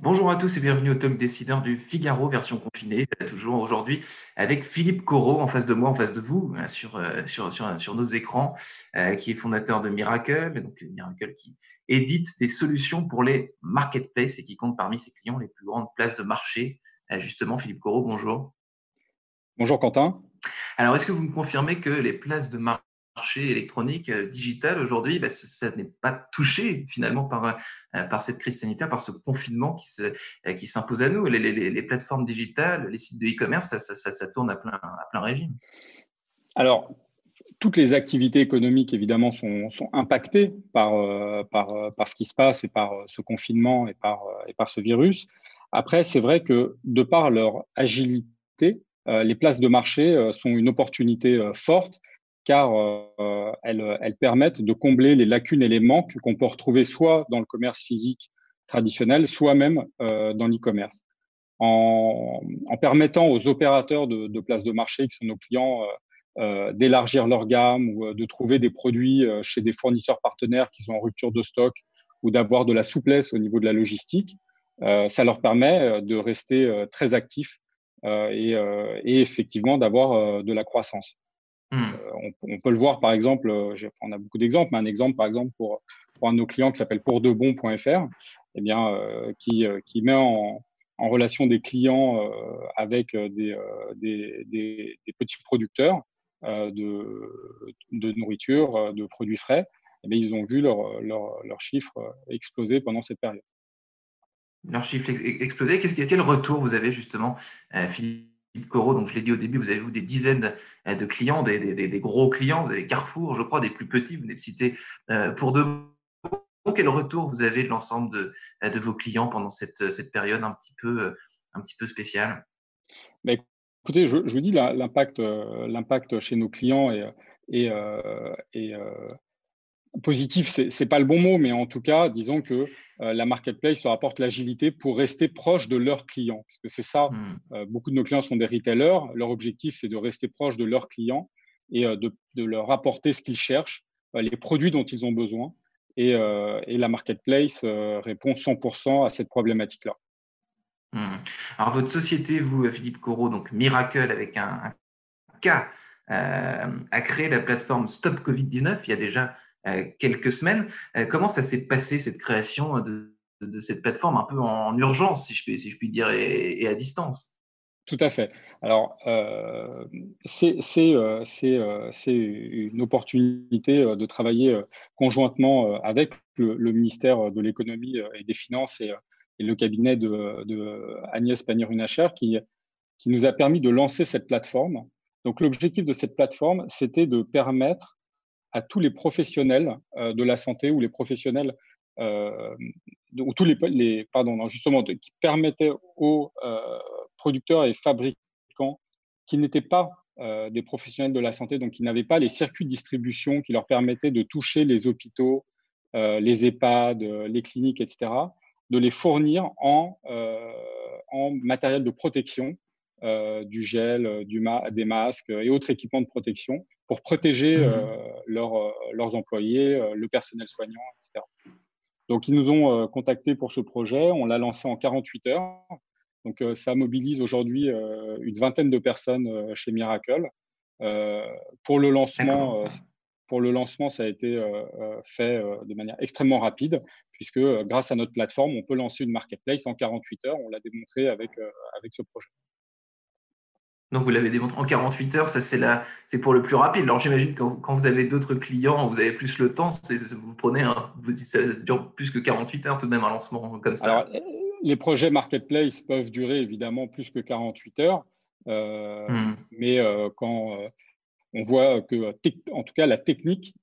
Bonjour à tous et bienvenue au Talk Décideur du Figaro, version confinée, toujours aujourd'hui avec Philippe Corot en face de moi, en face de vous, euh, sur, euh, sur, nos écrans, euh, qui est fondateur de Miracle, donc Miracle qui édite des solutions pour les marketplaces et qui compte parmi ses clients les plus grandes places de marché. Justement, Philippe Corot, bonjour. Bonjour Quentin. Alors, est-ce que vous me confirmez que les places de marché électronique euh, digital aujourd'hui, bah, ça, n'est pas touché finalement par, euh, par cette crise sanitaire, par ce confinement qui, euh, qui s'impose à nous? Les, plateformes digitales, les sites de e-commerce, ça, tourne à plein, à plein régime. Alors, toutes les activités économiques, évidemment, sont, sont impactées par, par, par, ce qui se passe et par ce confinement et par, et par ce virus. Après, c'est vrai que de par leur agilité, les places de marché euh, sont une opportunité euh, forte car elles, permettent de combler les lacunes et les manques qu'on peut retrouver soit dans le commerce physique traditionnel, soit même dans l'e-commerce. En, permettant aux opérateurs de, places de marché, qui sont nos clients, d'élargir leur gamme ou de trouver des produits chez des fournisseurs partenaires qui sont en rupture de stock ou d'avoir de la souplesse au niveau de la logistique, ça leur permet de rester très actifs euh, euh, et, effectivement d'avoir euh, de la croissance. Hmm. On, peut le voir par exemple, on a beaucoup d'exemples, mais un exemple par exemple pour, pour un de nos clients qui s'appelle pourdebon.fr, eh bien, qui, qui met en, en relation des clients avec des, des, des, petits producteurs de, de, nourriture, de produits frais, eh bien, ils ont vu leurs leur, leur chiffres exploser pendant cette période leur chiffre explosé. Quel retour vous avez justement, euh, Philippe Corot? Donc, je l'ai dit au début, vous avez vous des dizaines euh, de clients, des, gros clients, des Carrefour, je crois, des plus petits. Vous venez de citer euh, pour de quel retour vous avez de l'ensemble de, vos clients pendant cette, période un petit peu, spéciale? Mais Écoutez, je, vous dis l'impact, chez nos clients et positif, c'est n'est pas le bon mot, mais en tout cas, disons que euh, la marketplace leur apporte l'agilité pour rester proche de leurs clients. Parce que c'est ça, hmm. euh, beaucoup de nos clients sont des retailers. Leur objectif, c'est de rester proche de leurs clients et euh, de, leur apporter ce qu'ils cherchent, les produits dont ils ont besoin. Et, et la marketplace répond 100% à cette problématique-là. Hmm. Alors, votre société, vous, Philippe Corot, donc Miracle avec un, un K, a créé la plateforme Stop Covid-19 il y a déjà quelques semaines. Euh, comment ça s'est passé, cette création de, cette plateforme un peu en urgence, si je puis, dire, et, à distance? Tout à fait. Alors, euh, c'est une opportunité de travailler conjointement avec le, ministère de l'économie et des finances et, le cabinet de, Agnès Pannier-Runacher qui nous a permis de lancer cette plateforme. Donc, l'objectif de cette plateforme, c'était de permettre à tous les professionnels euh, de la santé ou les professionnels euh, ou tous les, pardon justement qui permettaient aux euh, producteurs et fabricants qui n'étaient pas des professionnels de la santé, donc qui n'avaient pas les circuits de distribution qui leur permettaient de toucher les hôpitaux, les EHPAD, les cliniques, etc., de les fournir en, matériel de protection, du gel, des masques et autres équipements de protection pour protéger mmh. euh, euh, leurs employés, euh, le personnel soignant, etc. Donc, ils nous ont contactés pour ce projet. On l'a lancé en 48 heures. Donc, ça mobilise aujourd'hui une vingtaine de personnes chez Miracle. pour le lancement, pour le lancement, ça a été fait de manière extrêmement rapide, puisque grâce à notre plateforme, on peut lancer une marketplace en 48 heures. On l'a démontré avec, avec ce projet. Donc, vous l'avez démontré en 48 heures, ça c'est c'est pour le plus rapide. Alors, j'imagine que quand vous avez d'autres clients, vous avez plus le temps, vous prenez, un, vous dites, ça dure plus que 48 heures tout de même un lancement comme ça. Alors, les projets marketplace peuvent durer évidemment plus que 48 heures, euh, hmm. mais euh, quand, euh, on voit que, en tout cas, la technique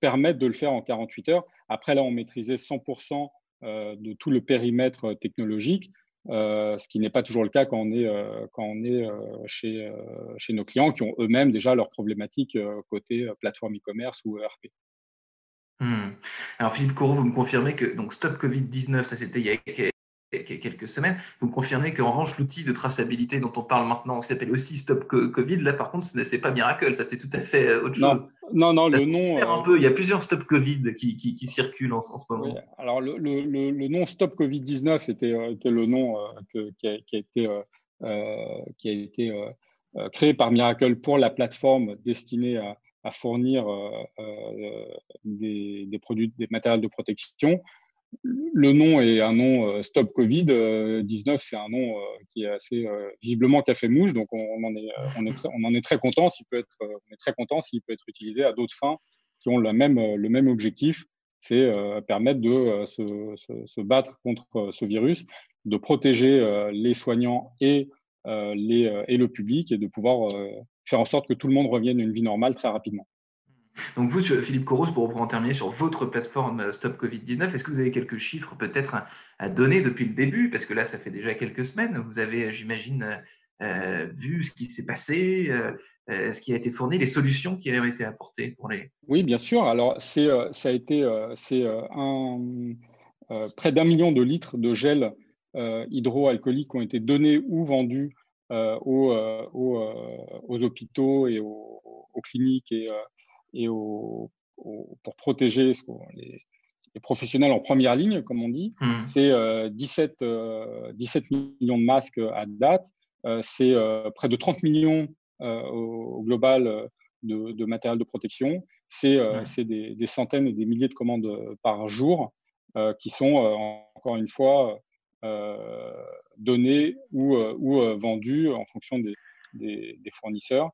permet de le faire en 48 heures. Après, là, on maîtrisait 100% de tout le périmètre technologique. Ce qui n'est pas toujours le cas quand on est, quand on est chez, chez nos clients qui ont eux-mêmes déjà leurs problématiques côté plateforme e-commerce ou ERP. Hmm. Alors Philippe Corot, vous me confirmez que donc Stop Covid-19, ça c'était il y a quelques semaines, vous me confirmez qu'en revanche l'outil de traçabilité dont on parle maintenant, qui s'appelle aussi Stop Covid, là par contre ce n'est pas Miracle, ça c'est tout à fait euh, autre chose. Non, non, le nom. Un peu, il y a plusieurs Stop Covid qui, qui, circulent en, ce moment. alors le, le, le, nom Stop Covid-19 était, euh, était, le nom euh, qui, a, qui, a, été, qui a été créé par Miracle pour la plateforme destinée à à fournir euh, euh, des, produits, des matériels de protection. Le nom est un nom euh, Stop Covid 19, c'est un nom qui est assez visiblement café mouche, donc on, en est, très content s'il peut être, on est très content s'il peut être utilisé à d'autres fins qui ont le même, objectif, c'est permettre de se, battre contre ce virus, de protéger les soignants et le public et de pouvoir faire en sorte que tout le monde revienne à une vie normale très rapidement. Donc vous, Philippe Coros, pour en terminer sur votre plateforme euh, Stop Covid-19, est-ce que vous avez quelques chiffres peut-être à, donner depuis le début? Parce que là, ça fait déjà quelques semaines. Vous avez, j'imagine, euh, vu ce qui s'est passé, euh, ce qui a été fourni, les solutions qui ont été apportées pour les... Oui, bien sûr. Alors, ça a été un, près d'un million de litres de gel hydroalcoolique qui ont été donnés ou vendus euh, euh, euh, aux, hôpitaux et aux, cliniques et, et pour protéger les, professionnels en première ligne, comme on dit. Mmh. C'est 17, 17 millions de masques à date. c'est près de 30 millions au, global de, matériel de protection. C'est des, des, centaines et des milliers de commandes par jour qui sont, encore une fois, euh, donnés ou, euh, ou euh, vendus en fonction des, des, fournisseurs.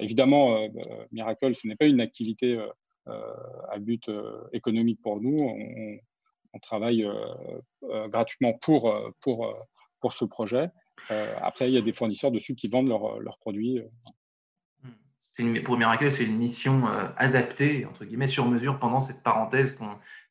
Évidemment, Miracle, ce n'est pas une activité à but économique pour nous. On, travaille gratuitement pour, pour, pour ce projet. après, il y a des fournisseurs dessus qui vendent leurs produits pour Miracle, c'est une mission euh, adaptée, entre guillemets, sur mesure pendant cette parenthèse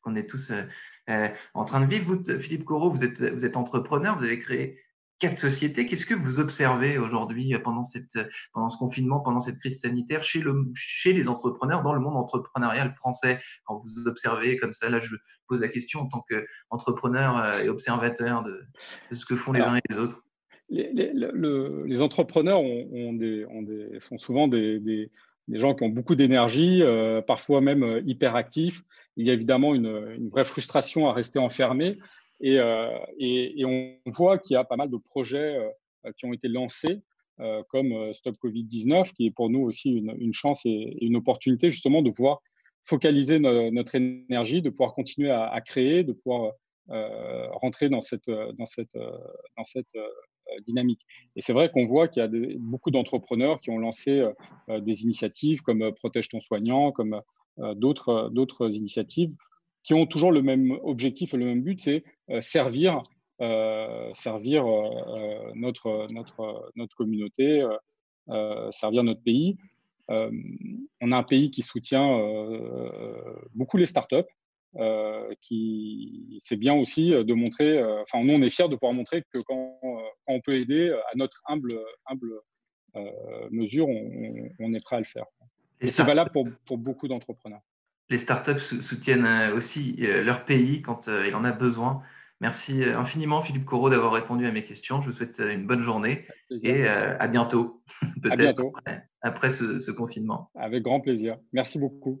qu'on est tous euh, euh, en train de vivre. Vous, Philippe Corot, vous êtes, vous êtes entrepreneur, vous avez créé quatre sociétés. Qu'est-ce que vous observez aujourd'hui pendant, cette, pendant ce confinement, pendant cette crise sanitaire chez, le, chez les entrepreneurs dans le monde entrepreneurial français? Quand vous observez comme ça, là je pose la question en tant qu'entrepreneur et observateur de, ce que font les uns et les autres les, entrepreneurs ont, des, sont souvent des, gens qui ont beaucoup d'énergie, euh, parfois même euh, hyperactifs. Il y a évidemment une, vraie frustration à rester enfermé. Euh, et, on voit qu'il y a pas mal de projets qui ont été lancés, comme Stop Covid-19, qui est pour nous aussi une, chance et, une opportunité justement de pouvoir focaliser notre énergie, de pouvoir continuer à, créer, de pouvoir rentrer dans cette, dans cette, dans cette euh, dynamique. Et c'est vrai qu'on voit qu'il y a beaucoup d'entrepreneurs qui ont lancé euh, euh, des initiatives comme Protège ton soignant, comme d'autres initiatives qui ont toujours le même objectif et le même but, c'est servir, servir notre, notre, notre communauté, servir notre pays. on a un pays qui soutient beaucoup les startups. Euh, qui c'est bien aussi de montrer, euh, enfin nous on est fiers de pouvoir montrer que quand, euh, on peut aider à notre humble, humble mesure, on, est prêt à le faire. Et c'est valable pour, pour beaucoup d'entrepreneurs. Les startups soutiennent aussi leur pays quand il en a besoin. Merci infiniment Philippe Corot d'avoir répondu à mes questions. Je vous souhaite une bonne journée et à bientôt, peut-être après, après ce, ce confinement. Avec grand plaisir. Merci beaucoup.